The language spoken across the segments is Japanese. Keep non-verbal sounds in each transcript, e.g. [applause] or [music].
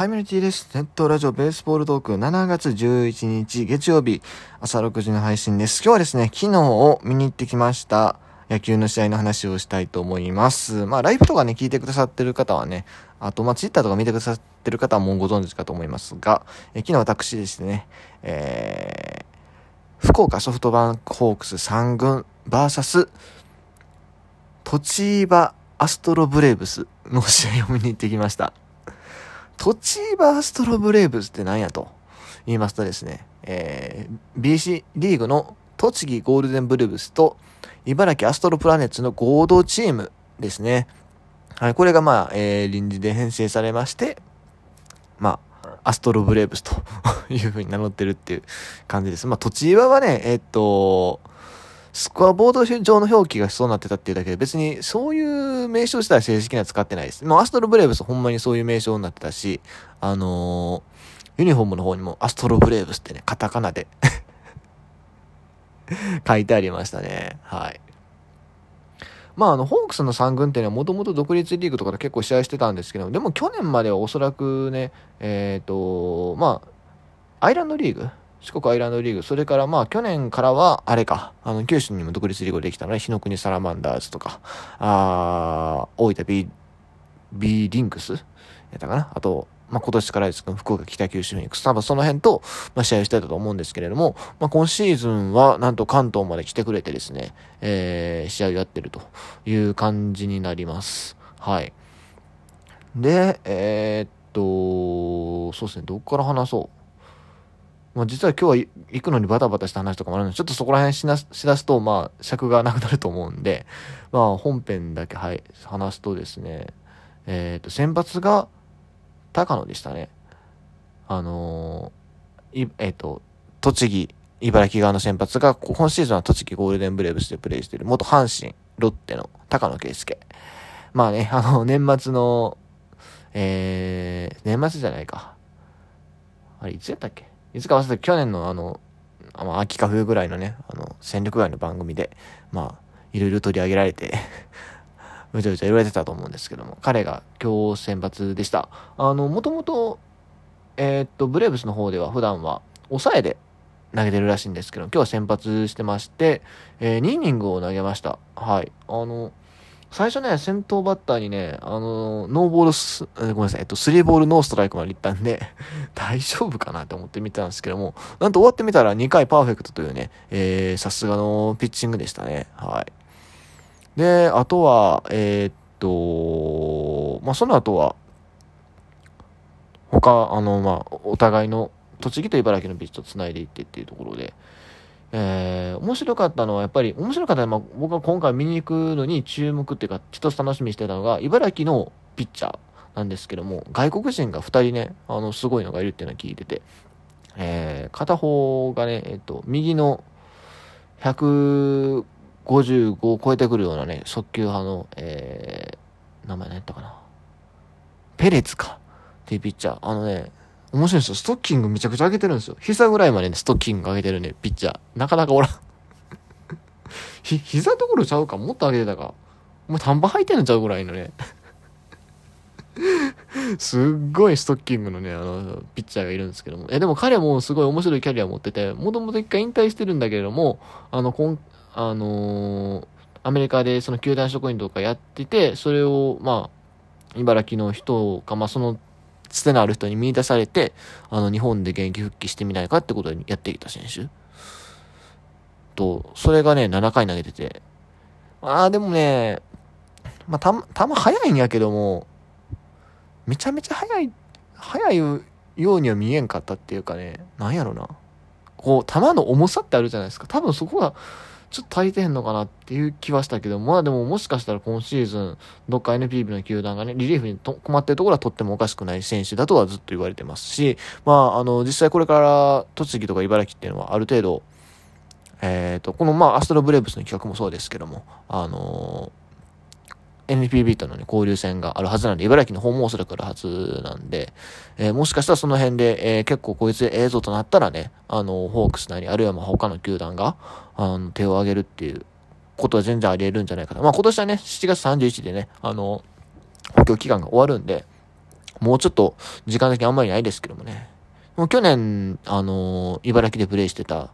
ハイミニティです。ネットラジオベースボールトーク7月11日月曜日朝6時の配信です。今日はですね、昨日を見に行ってきました野球の試合の話をしたいと思います。まあライブとかね、聞いてくださってる方はね、あとまあツイッターとか見てくださってる方はもうご存知かと思いますが、え昨日私ですね、えー、福岡ソフトバンクホークス3軍 VS 栃場アストロブレーブスの試合を見に行ってきました。栃場アストロブレーブスって何やと言いますとですね、えー、BC リーグの栃木ゴールデンブレーブスと茨城アストロプラネッツの合同チームですね。はい、これがまあ、えー、臨時で編成されまして、まあ、アストロブレーブスというふうに名乗ってるっていう感じです。まあ、栃場はね、えー、っと、スコアボード上の表記がそうなってたっていうだけで、別にそういう名称自体正式には使ってないです。もうアストロブレーブスほんまにそういう名称になってたし、あのー、ユニフォームの方にもアストロブレーブスってね、カタカナで [laughs] 書いてありましたね。はい。まあ、あの、ホークスの3軍っていうのはもともと独立リーグとかで結構試合してたんですけど、でも去年まではおそらくね、えっ、ー、と、まあ、アイランドリーグ四国アイランドリーグ、それからまあ去年からは、あれか、あの、九州にも独立リーグできたので、日の国サラマンダーズとか、あ大分 B、B リンクスやったかな？あと、まあ今年からですけど、福岡北九州フェニックス、多分その辺と、まあ試合をしてたと思うんですけれども、まあ今シーズンはなんと関東まで来てくれてですね、えー、試合をやってるという感じになります。はい。で、えー、っと、そうですね、どっから話そう。まあ、実は今日は行くのにバタバタした話とかもあるので、ちょっとそこら辺しなしだすと、まあ、尺がなくなると思うんで、[laughs] まあ、本編だけ、はい、話すとですね、えっ、ー、と、先発が高野でしたね。あのー、い、えっ、ー、と、栃木、茨城側の先発が、今シーズンは栃木ゴールデンブレーブスでプレイしている、元阪神、ロッテの高野圭介。まあね、あの、年末の、えー、年末じゃないか。あれ、いつやったっけ？いつか忘れて去年のあの、まあ、秋か冬ぐらいのね、あの、戦力外の番組で、まあ、いろいろ取り上げられて [laughs] むちゃむちゃ言われてたと思うんですけども、彼が今日選抜でした。あの、もともと、えー、っと、ブレーブスの方では普段は抑えで投げてるらしいんですけど、今日は先発してまして、えー、2イニングを投げました。はい。あの、最初ね、先頭バッターにね、あのノーボールス、ごめんなさい、えっと、スリーボールノーストライクまで行ったんで [laughs] 大丈夫かなって思って見てたんですけども、なんと終わってみたら2回パーフェクトというね、えー、さすがのピッチングでしたね。はい。で、あとは、えー、っと、まあ、その後は、他、あの、まあ、お互いの、栃木と茨城のピッチと繋いでいってっていうところで、えー、面白かったのはやっぱり、面白かったのは、僕が今回見に行くのに注目っていうか、一つ楽しみにしてたのが、茨城のピッチャーなんですけども、外国人が二人ね、あの、すごいのがいるっていうのは聞いてて、えー、片方がね、えっと、右の155を超えてくるようなね、速球派の、えー、名前何やったかな。ペレツか。っていうピッチャー。あのね、面白いんですよ。ストッキングめちゃくちゃ上げてるんですよ。膝ぐらいまでね、ストッキング上げてるね、ピッチャー。なかなかおらん [laughs] ひ、膝どころちゃうか？もっと上げてたか。もう短パン履いてんのちゃうぐらいのね [laughs] すっごいストッキングのね、あの、ピッチャーがいるんですけども。え、でも彼もすごい面白いキャリア持ってて、もともと一回引退してるんだけれども、あの、こん、あのー、アメリカでその球団職員とかやってて、それを、まあ、茨城の人か、まあ、そのつてのある人に見出されて、あの、日本で現役復帰してみないかってことにやってきた選手。と、それがね、7回投げてて。ああ、でもね、まあ、た、球速いんやけども、めちゃめちゃ速い、速いようには見えんかったっていうかね、なんやろな。こう、球の重さってあるじゃないですか。多分そこが、ちょっと足りてへんのかなっていう気はしたけど、まあでももしかしたら今シーズン、どっか NPB の球団がね、リリーフに困ってるところはとってもおかしくない選手だとはずっと言われてますし、まああの、実際これから栃木とか茨城っていうのはある程度、えっ、ー、と、このまあアストロブレーブスの企画もそうですけども、あの NPB との、ね、交流戦があるはずなんで、茨城の方もおそらくあるはずなんで、えー、もしかしたらその辺で、えー、結構こいつ映像となったらね、あの、ホークスなり、あるいはまあ他の球団が、あの、手を挙げるっていうことは全然あり得るんじゃないかな。まあ今年はね、7月31でね、あの、補強期間が終わるんで、もうちょっと時間的にあんまりないですけどもね。もう去年、あの、茨城でプレイしてた、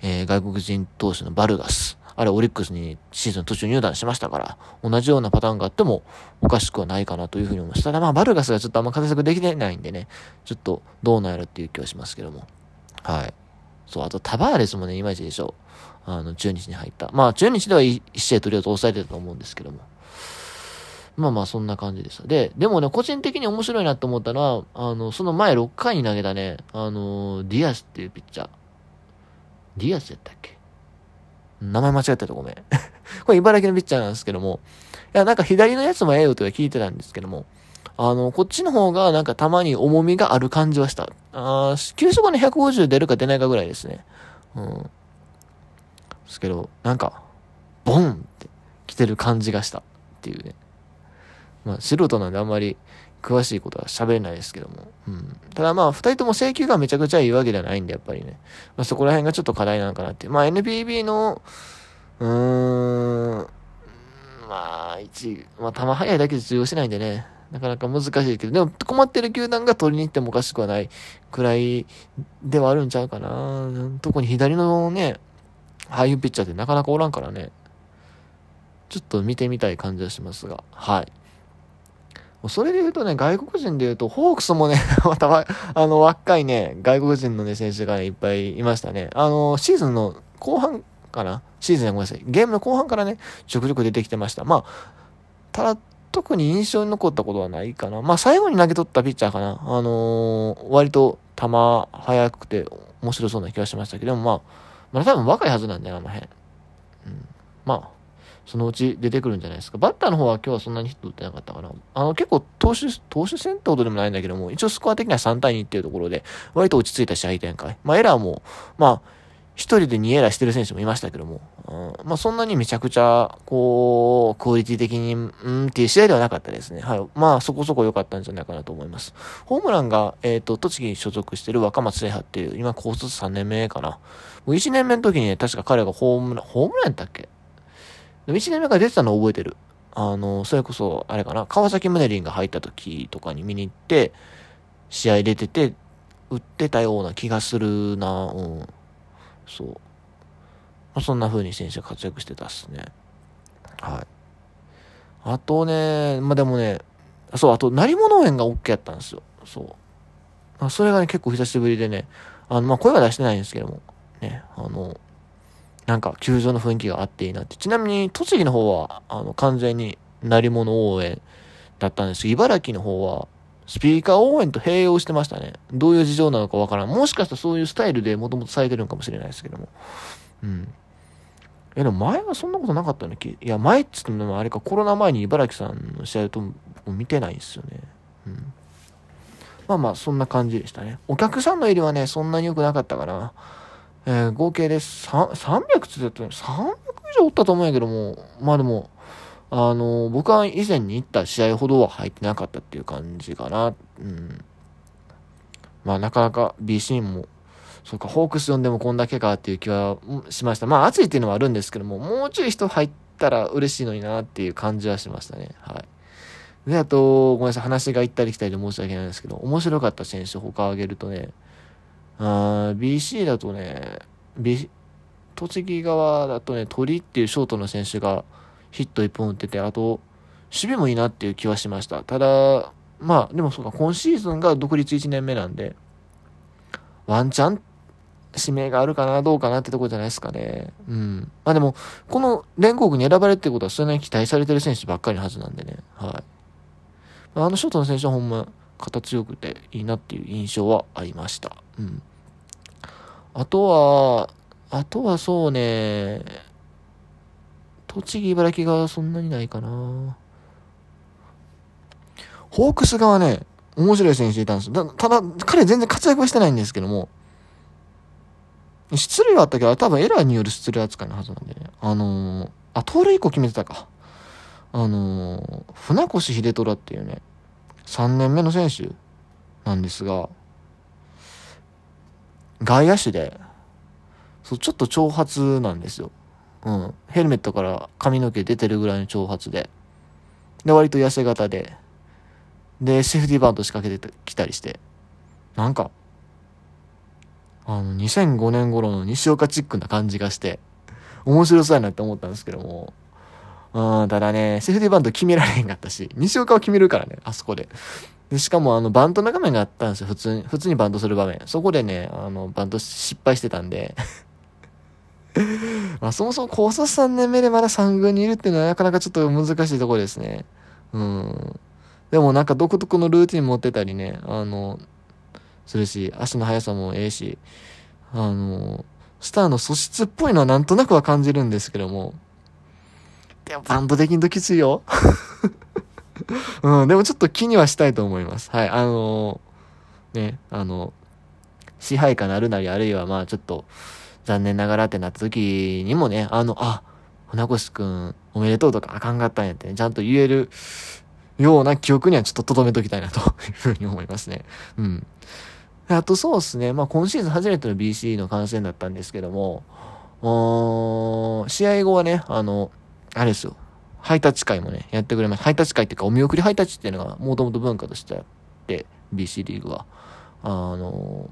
えー、外国人投手のバルガス。あれ、オリックスにシーズン途中入団しましたから、同じようなパターンがあってもおかしくはないかなというふうに思います。ただまあ、バルガスがちょっとあんま活躍できてないんでね、ちょっとどうなんやろっていう気はしますけども。はい。そう、あとタバーレスもね、いまいちでしょう。あの、中日に入った。まあ、中日では1試合とりあえず抑えてたと思うんですけども。まあまあ、そんな感じでした。で、でもね、個人的に面白いなと思ったのは、あの、その前6回に投げたね、あの、ディアスっていうピッチャー。ディアスやったっけ？名前間違ってたごめん。[laughs] これ茨城のピッチャーなんですけども、いや、なんか左のやつもええよとか聞いてたんですけども、あの、こっちの方がなんかたまに重みがある感じはした。あ急速の150出るか出ないかぐらいですね。うん。ですけど、なんか、ボンって来てる感じがしたっていうね。まあ、素人なんであんまり詳しいことは喋れないですけども。うん。ただまあ、二人とも請求がめちゃくちゃいいわけではないんで、やっぱりね。まあ、そこら辺がちょっと課題なのかなっていう。まあ、NPB の、うーん、まあ、一、まあ、球速いだけで通用しないんでね。なかなか難しいけど、でも困ってる球団が取りに行ってもおかしくはないくらいではあるんちゃうかな。特に左のね、ハイユピッチャーってなかなかおらんからね。ちょっと見てみたい感じはしますが、はい。それで言うとね、外国人で言うと、ホークスもね、[laughs] また、あの、若いね、外国人のね、選手が、ね、いっぱいいましたね。あの、シーズンの後半かな？シーズンごめんなさい。ゲームの後半からね、ちょくちょく出てきてました。まあ、ただ、特に印象に残ったことはないかな。まあ、最後に投げ取ったピッチャーかな。あのー、割と球速くて面白そうな気がしましたけども、まあ、まだ多分若いはずなんだよ、あの辺。うん。まあ、そのうち出てくるんじゃないですか。バッターの方は今日はそんなにヒット打ってなかったかな。あの、結構投手、投手戦ってことでもないんだけども、一応スコア的には3対2っていうところで、割と落ち着いた試合展開。まあエラーも、まあ、一人で2エラーしてる選手もいましたけども、うん、まあそんなにめちゃくちゃ、こう、クオリティ的に、うんっていう試合ではなかったですね。はい。まあそこそこ良かったんじゃないかなと思います。ホームランが、えっ、ー、と、栃木に所属してる若松聖波っていう、今高卒3年目かな。もう1年目の時にね、確か彼がホームラン、ホームランやったっけでも1年目から出てたの覚えてる。あの、それこそ、あれかな、川崎宗林が入った時とかに見に行って、試合出てて、打ってたような気がするな、うん。そう。まあ、そんな風に選手活躍してたっすね。はい。あとね、まあ、でもね、そう、あと、成物園が OK やったんですよ。そう。まあ、それがね、結構久しぶりでね、あの、まあ、声は出してないんですけども、ね、あの、なんか球場の雰囲気があっていいなって。ちなみに、栃木の方は、あの、完全に鳴り物応援だったんですけど、茨城の方は、スピーカー応援と併用してましたね。どういう事情なのかわからん。もしかしたらそういうスタイルでもともとされてるのかもしれないですけども。うん。え、でも前はそんなことなかったよね。いや、前っつってもあれか、コロナ前に茨城さんの試合と見てないんですよね。うん。まあまあ、そんな感じでしたね。お客さんの入りはね、そんなに良くなかったかな。えー、合計で300つって300以上おったと思うんやけども、まあでも、あの、僕は以前に行った試合ほどは入ってなかったっていう感じかな。うん。まあなかなか BC も、そうか、ホークス呼んでもこんだけかっていう気はしました。まあ暑いっていうのはあるんですけども、もうちょい人入ったら嬉しいのになっていう感じはしましたね。はい。で、あと、ごめんなさい、話が行ったり来たりで申し訳ないんですけど、面白かった選手他挙げるとね、あ BC だとね、B、栃木側だとね、鳥っていうショートの選手がヒット1本打ってて、あと、守備もいいなっていう気はしました。ただ、まあ、でもそうか、今シーズンが独立1年目なんで、ワンチャン指名があるかな、どうかなってとこじゃないですかね。うん。まあでも、この連合軍に選ばれるってことは、それなりに期待されてる選手ばっかりのはずなんでね。はい。あのショートの選手はほんま、肩強くていいなっていう印象はありました。うん。あとは、あとはそうね、栃木、茨城がそんなにないかな。ホークス側ね、面白い選手いたんですよ。ただ、彼全然活躍はしてないんですけども、失礼はあったけど、多分エラーによる失礼扱いのはずなんでね。あのー、あ、盗塁1個決めてたか。あのー、船越秀虎っていうね、3年目の選手なんですが、外野手で、そう、ちょっと長髪なんですよ。うん。ヘルメットから髪の毛出てるぐらいの長髪で。で、割と痩せ型で。で、セーフティーバント仕掛けてきたりして、なんか、あの、2005年頃の西岡チックな感じがして、面白そうやなって思ったんですけども、うん、ただね、セーフティーバント決められへんかったし、[laughs] 西岡は決めるからね、あそこで。で、しかもあの、バントの画面があったんですよ、普通に。普通にバントする場面。そこでね、あの、バント失敗してたんで [laughs] まあ、そもそも高卒3年目でまだ3軍にいるっていうのはなかなかちょっと難しいところですね。うん。でもなんか独特のルーティン持ってたりね、あの、するし、足の速さもええし、あの、スターの素質っぽいのはなんとなくは感じるんですけども、でもバンドできんときついよ。うん、でもちょっと気にはしたいと思います。はい、あのね、あの、支配下なるなり、あるいはまあちょっと、残念ながらってなった時にもね、あの、あ、船越くん、おめでとうとかあかんかったんやって、ね、ちゃんと言えるような記憶にはちょっと留めときたいなというふうに思いますね。うん。あとそうですね、まあ今シーズン初めての BC の観戦だったんですけども、試合後はね、あの、あれですよ、ハイタッチ会もね、やってくれました。ハイタッチ会っていうか、お見送りハイタッチっていうのがもともと文化としてあって、BC リーグは。あの、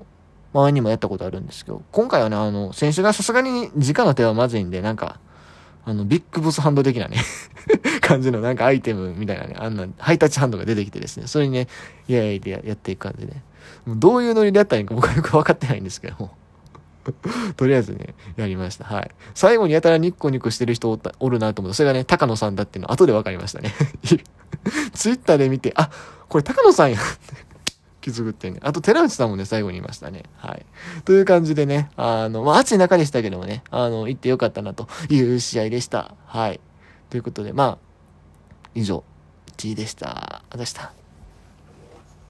前にもやったことあるんですけど、今回はね、あの、選手がさすがに直の手はまずいんで、なんか、あの、ビッグボスハンド的なね [laughs] 感じのなんかアイテムみたいなね、あんな、ハイタッチハンドが出てきてですね、それにね、イエーイでやっていく感じで、ね、どういうノリでやったらいいか僕はよくわかってないんですけども [laughs] とりあえずね、やりました。はい。最後にやたらニッコニコしてる人おるなと思って、それがね、高野さんだっていうの後で分かりましたね。[laughs] ツイッターで見て、あ、これ高野さんや [laughs] 気づくってね。あと、寺内さんもね、最後にいましたね。はい。という感じでね、あの、まあ、暑い中でしたけどもね、あの、行ってよかったなという試合でした。はい。ということで、まあ、以上、1位でした。でした。